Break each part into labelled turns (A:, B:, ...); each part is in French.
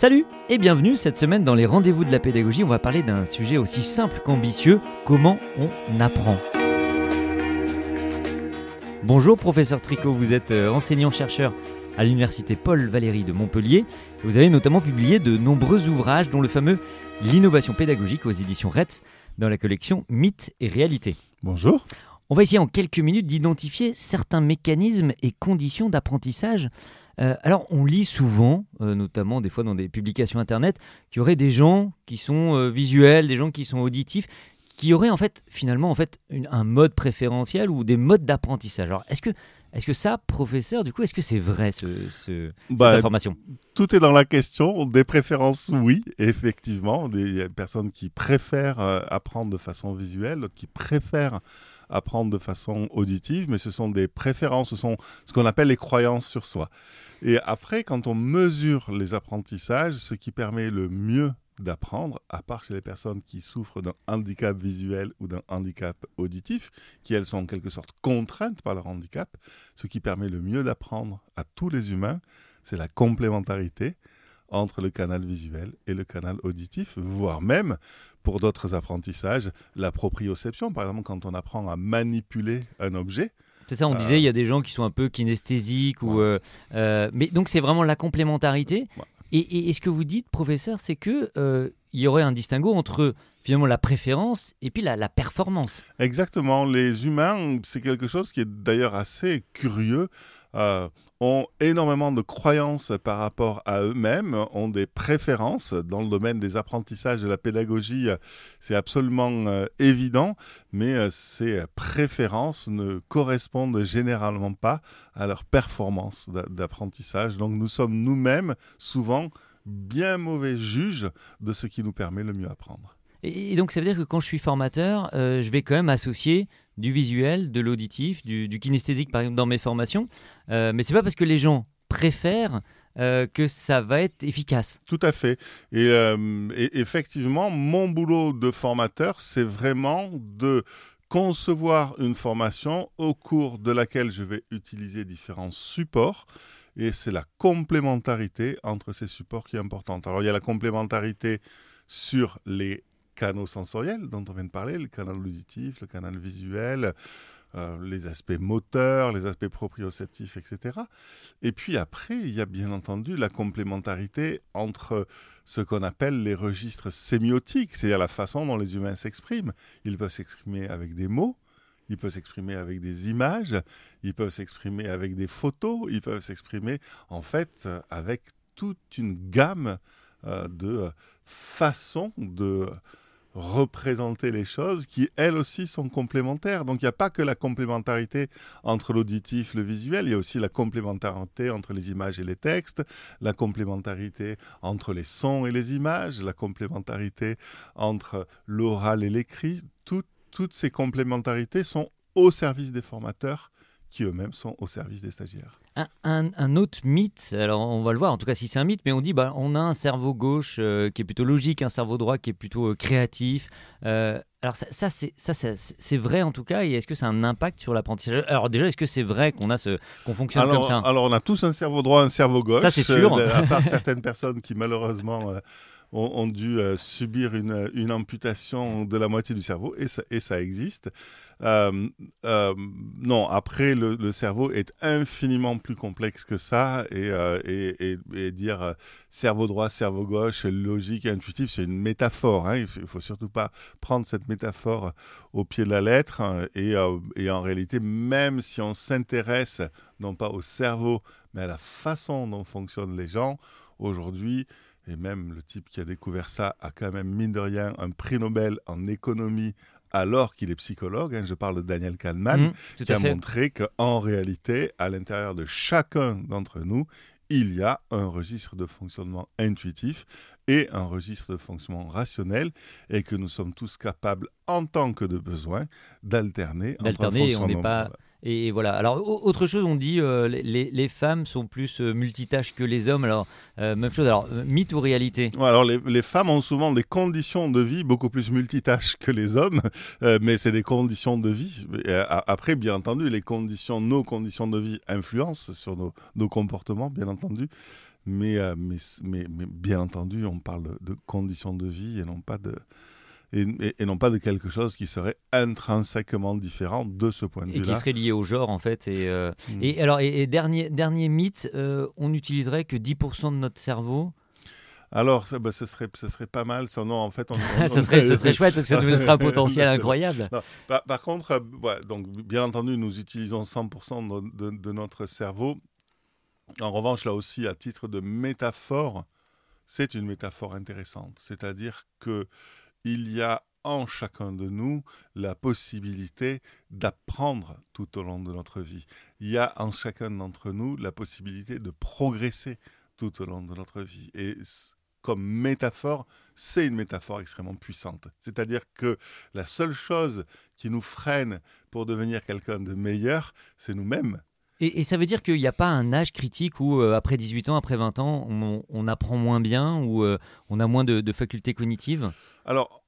A: Salut et bienvenue cette semaine dans les rendez-vous de la pédagogie. On va parler d'un sujet aussi simple qu'ambitieux, comment on apprend. Bonjour professeur Tricot, vous êtes euh, enseignant-chercheur à l'université Paul Valéry de Montpellier. Vous avez notamment publié de nombreux ouvrages dont le fameux L'innovation pédagogique aux éditions RETS dans la collection Mythes et réalité.
B: Bonjour.
A: On va essayer en quelques minutes d'identifier certains mécanismes et conditions d'apprentissage euh, alors, on lit souvent, euh, notamment des fois dans des publications internet, qu'il y aurait des gens qui sont euh, visuels, des gens qui sont auditifs, qui auraient en fait finalement en fait un mode préférentiel ou des modes d'apprentissage. Alors, est-ce que est-ce que ça, professeur, du coup, est-ce que c'est vrai ce, cette
B: bah,
A: information?
B: Tout est dans la question. Des préférences, oui, effectivement. Il y a des personnes qui préfèrent apprendre de façon visuelle, d'autres qui préfèrent apprendre de façon auditive, mais ce sont des préférences, ce sont ce qu'on appelle les croyances sur soi. Et après, quand on mesure les apprentissages, ce qui permet le mieux d'apprendre, à part chez les personnes qui souffrent d'un handicap visuel ou d'un handicap auditif, qui elles sont en quelque sorte contraintes par leur handicap, ce qui permet le mieux d'apprendre à tous les humains, c'est la complémentarité entre le canal visuel et le canal auditif, voire même pour d'autres apprentissages, la proprioception. Par exemple, quand on apprend à manipuler un objet,
A: c'est ça, on disait, il y a des gens qui sont un peu kinesthésiques. Ou, euh, euh, mais donc, c'est vraiment la complémentarité. Et, ce que vous dites, professeur, c'est que euh, il y aurait un distinguo entre finalement la préférence et puis la, la performance.
B: Exactement. Les humains, c'est quelque chose qui est d'ailleurs assez curieux. Euh, ont énormément de croyances par rapport à eux-mêmes, ont des préférences dans le domaine des apprentissages de la pédagogie. C'est absolument euh, évident, mais euh, ces préférences ne correspondent généralement pas à leur performance d'apprentissage. Donc nous sommes nous-mêmes souvent bien mauvais juges de ce qui nous permet le mieux apprendre.
A: Et, donc ça veut dire que quand je suis formateur, je vais quand même associer du visuel, de l'auditif, du, kinesthésique par exemple dans mes formations. Euh, mais c'est pas parce que les gens préfèrent euh, que ça va être efficace.
B: Tout à fait. Euh, et effectivement, mon boulot de formateur, c'est vraiment de concevoir une formation au cours de laquelle je vais utiliser différents supports. Et c'est la complémentarité entre ces supports qui est importante. Alors il y a la complémentarité sur les canaux sensoriels dont on vient de parler, le canal auditif, le canal visuel, euh, les aspects moteurs, les aspects proprioceptifs, etc. Et puis après, il y a bien entendu la complémentarité entre ce qu'on appelle les registres sémiotiques, c'est-à-dire la façon dont les humains s'expriment. Ils peuvent s'exprimer avec des mots, ils peuvent s'exprimer avec des images, ils peuvent s'exprimer avec des photos, ils peuvent s'exprimer en fait avec toute une gamme euh, de façons de représenter les choses qui, elles aussi, sont complémentaires. Donc, il n'y a pas que la complémentarité entre l'auditif, le visuel, il y a aussi la complémentarité entre les images et les textes, la complémentarité entre les sons et les images, la complémentarité entre l'oral et l'écrit. toutes ces complémentarités sont au service des formateurs qui eux-mêmes sont au service des stagiaires.
A: Un, autre mythe, alors on va le voir, en tout cas si c'est un mythe, mais on dit bah, on a un cerveau gauche euh, qui est plutôt logique, un cerveau droit qui est plutôt euh, créatif. Euh, alors ça, ça c'est vrai en tout cas, et est-ce que ça a un impact sur l'apprentissage? Alors déjà, est-ce que c'est vrai qu'on a ce qu'on fonctionne
B: comme
A: ça?
B: Alors on a tous un cerveau droit, un cerveau gauche.
A: Ça c'est sûr.
B: à part certaines personnes qui malheureusement ont, dû subir une, amputation de la moitié du cerveau, et ça, existe. Euh, euh, non, après, le, cerveau est infiniment plus complexe que ça et, euh, dire cerveau droit, cerveau gauche, logique intuitif, c'est une métaphore. Hein. Il ne faut, surtout pas prendre cette métaphore au pied de la lettre. Hein. et, en réalité, même si on s'intéresse non pas au cerveau, mais à la façon dont fonctionnent les gens, aujourd'hui, et même le type qui a découvert ça a quand même, mine de rien, un prix Nobel en économie alors qu'il est psychologue. Hein, je parle de Daniel Kahneman, mmh, qui a montré qu'en réalité, à l'intérieur de chacun d'entre nous, il y a un registre de fonctionnement intuitif et un registre de fonctionnement rationnel et que nous sommes tous capables, en tant que de besoin, d'alterner.
A: D'alterner, on n'est pas... Et voilà. Alors, autre chose, on dit euh, les, femmes sont plus euh, multitâches que les hommes. Alors, euh, même chose. Alors, mythe ou réalité?
B: Alors, les, femmes ont souvent des conditions de vie beaucoup plus multitâches que les hommes, mais c'est des conditions de vie. après, bien entendu, les conditions, nos conditions de vie influencent sur nos, comportements, bien entendu. Mais, euh, mais, mais, bien entendu, on parle de, conditions de vie et non pas de, et, non pas de quelque chose qui serait intrinsèquement différent de ce point de vue-là.
A: Et qui serait lié au genre, en fait. Et, euh, hmm. et alors, et, dernier, dernier mythe, on n'utiliserait que 10% de notre cerveau?
B: Alors, ça, bah, ce, serait, ce serait pas mal. Sinon, en fait, on,
A: ça serait, ce serait chouette parce que ça nous un potentiel incroyable.
B: par, contre, euh, donc, bien entendu, nous utilisons 100% de, notre cerveau. En revanche, là aussi, à titre de métaphore, c'est une métaphore intéressante. C'est-à-dire que il y a en chacun de nous la possibilité d'apprendre tout au long de notre vie. Il y a en chacun d'entre nous la possibilité de progresser tout au long de notre vie. Et comme métaphore, c'est une métaphore extrêmement puissante. C'est-à-dire que la seule chose qui nous freine pour devenir quelqu'un de meilleur, c'est nous-mêmes.
A: Et, ça veut dire qu'il n'y a pas un âge critique où, euh, après 18 ans, après 20 ans, on, apprend moins bien ou euh, on a moins de, facultés cognitives?
B: Alors,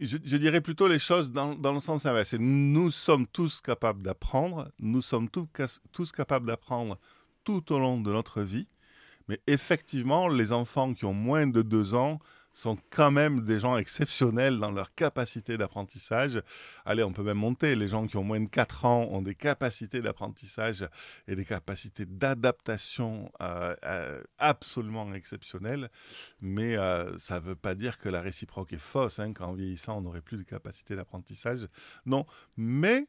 B: je, dirais plutôt les choses dans, le sens inverse. Nous sommes tous capables d'apprendre, nous sommes tous capables d'apprendre tout au long de notre vie. Mais effectivement, les enfants qui ont moins de deux ans sont quand même des gens exceptionnels dans leur capacité d'apprentissage. Allez, on peut même monter. Les gens qui ont moins de 4 ans ont des capacités d'apprentissage et des capacités d'adaptation euh, euh, absolument exceptionnelles. Mais euh, ça ne veut pas dire que la réciproque est fausse, hein, qu'en vieillissant, on n'aurait plus de capacité d'apprentissage. Non, mais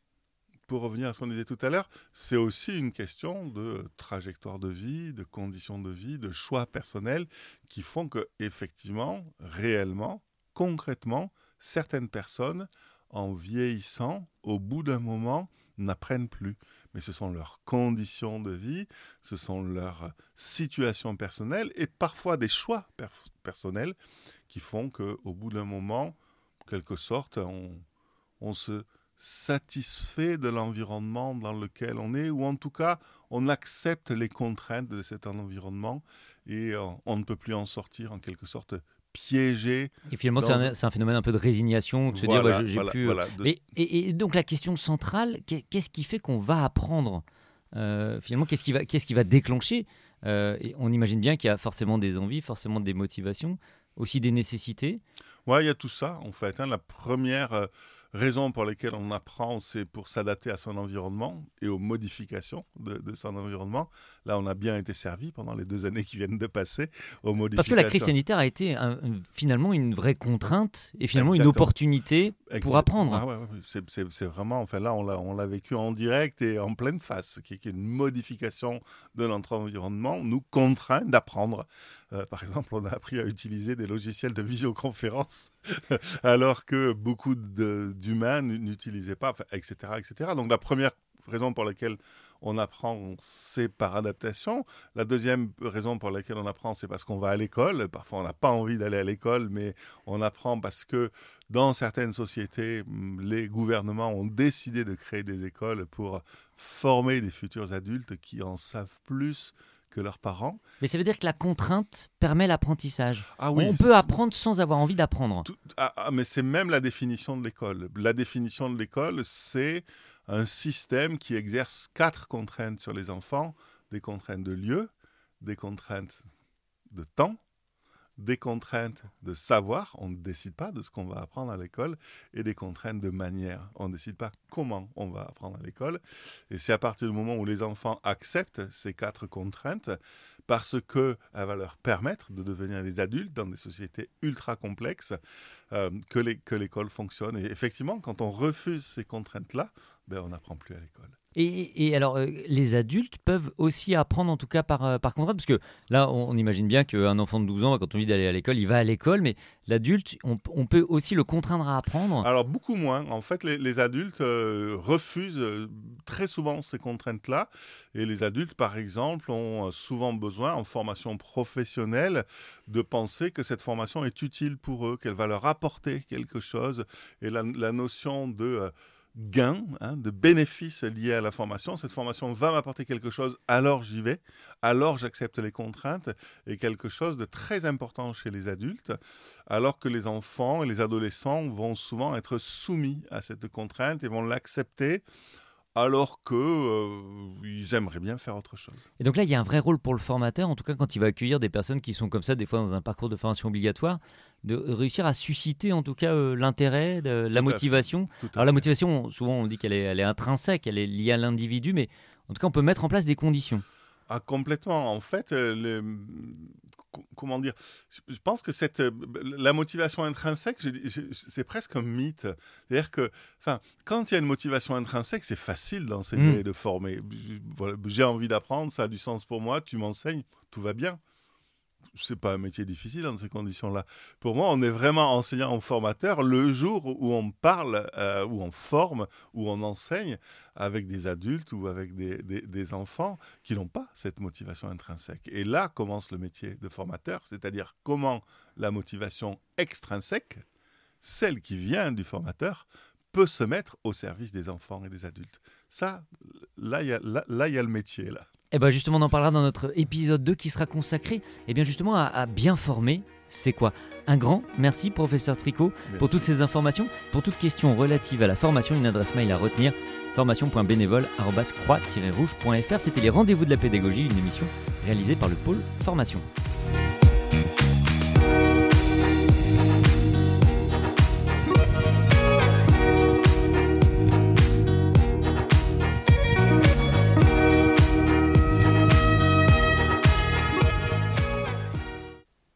B: pour revenir à ce qu'on disait tout à l'heure, c'est aussi une question de trajectoire de vie, de conditions de vie, de choix personnels qui font que, effectivement, réellement, concrètement, certaines personnes, en vieillissant, au bout d'un moment, n'apprennent plus. Mais ce sont leurs conditions de vie, ce sont leurs situations personnelles et parfois des choix personnels qui font qu'au bout d'un moment, en quelque sorte, on, on se satisfait de l'environnement dans lequel on est, ou en tout cas, on accepte les contraintes de cet environnement et euh, on ne peut plus en sortir en quelque sorte piégé.
A: Et finalement, c'est un, phénomène un peu de résignation, de se dire, bah, j'ai plus. Euh, et, donc, la question centrale, qu'est-ce qui fait qu'on va apprendre euh, Finalement, qu'est-ce qui, va, qui va déclencher et On imagine bien qu'il y a forcément des envies, forcément des motivations, aussi des nécessités.
B: Oui, il y a tout ça, en fait. Hein. La première raisons pour lesquelles on apprend, c'est pour s'adapter à son environnement et aux modifications de, son environnement. Là, on a bien été servi pendant les deux années qui viennent de passer aux modifications.
A: Parce que la crise sanitaire a été finalement une vraie contrainte et finalement une opportunité pour apprendre.
B: Ah c'est vraiment, enfin là, on l'a vécu en direct et en pleine face, qui est une modification de notre environnement nous contraint d'apprendre. Euh, par exemple, on a appris à utiliser des logiciels de visioconférence alors que beaucoup d'humains n'utilisaient pas, etc., etc. Donc la première raison pour laquelle on apprend, c'est par adaptation. La deuxième raison pour laquelle on apprend, c'est parce qu'on va à l'école. Parfois, on n'a pas envie d'aller à l'école, mais on apprend parce que dans certaines sociétés, les gouvernements ont décidé de créer des écoles pour former des futurs adultes qui en savent plus que leurs parents.
A: Mais ça veut dire que la contrainte permet l'apprentissage. Ah oui, on peut apprendre sans avoir envie d'apprendre.
B: Ah, ah, mais c'est même la définition de l'école. La définition de l'école, c'est un système qui exerce quatre contraintes sur les enfants, des contraintes de lieu, des contraintes de temps, des contraintes de savoir, on ne décide pas de ce qu'on va apprendre à l'école, et des contraintes de manière, on ne décide pas comment on va apprendre à l'école. Et c'est à partir du moment où les enfants acceptent ces quatre contraintes, parce qu'elles va leur permettre de devenir des adultes dans des sociétés ultra complexes, euh, que l'école fonctionne. Et effectivement, quand on refuse ces contraintes-là, ben, on n'apprend plus à l'école.
A: Et, alors, euh, les adultes peuvent aussi apprendre, en tout cas par, euh, par contrat, parce que là, on, imagine bien qu'un enfant de 12 ans, quand on lui dit d'aller à l'école, il va à l'école, mais l'adulte, on, peut aussi le contraindre à apprendre
B: Alors, beaucoup moins. En fait, les, adultes euh, refusent très souvent ces contraintes-là. Et les adultes, par exemple, ont souvent besoin, en formation professionnelle, de penser que cette formation est utile pour eux, qu'elle va leur apporter quelque chose. Et la notion de gain, hein, de bénéfices liés à la formation. Cette formation va m'apporter quelque chose, alors j'y vais, alors j'accepte les contraintes, et quelque chose de très important chez les adultes, alors que les enfants et les adolescents vont souvent être soumis à cette contrainte et vont l'accepter alors qu'ils euh, aimeraient bien faire autre chose.
A: Et donc là, il y a un vrai rôle pour le formateur, en tout cas quand il va accueillir des personnes qui sont comme ça, des fois dans un parcours de formation obligatoire, de réussir à susciter en tout cas euh, l'intérêt, la motivation. Alors la motivation, souvent on dit qu'elle est, elle est intrinsèque, elle est liée à l'individu, mais en tout cas on peut mettre en place des conditions.
B: Ah, complètement. En fait, euh, comment dire Je pense que cette, euh, la motivation intrinsèque, c'est presque un mythe. C'est-à-dire que, enfin, quand il y a une motivation intrinsèque, c'est facile d'enseigner mm. et de former. J'ai envie d'apprendre, ça a du sens pour moi, tu m'enseignes, tout va bien c'est pas un métier difficile dans ces conditions-là. Pour moi, on est vraiment enseignant ou formateur le jour où on parle, euh, où on forme, où on enseigne avec des adultes ou avec des, des, enfants qui n'ont pas cette motivation intrinsèque. Et là commence le métier de formateur, c'est-à-dire comment la motivation extrinsèque, celle qui vient du formateur, peut se mettre au service des enfants et des adultes. Ça, là, il y, y a le métier. là.
A: Et eh bien justement, on en parlera dans notre épisode 2 qui sera consacré et eh bien justement à, bien former. C'est quoi? Un grand merci, professeur Tricot, pour toutes ces informations. Pour toute question relative à la formation, une adresse mail à retenir formation.bénévole.croix-rouge.fr. C'était les rendez-vous de la pédagogie, une émission réalisée par le pôle formation.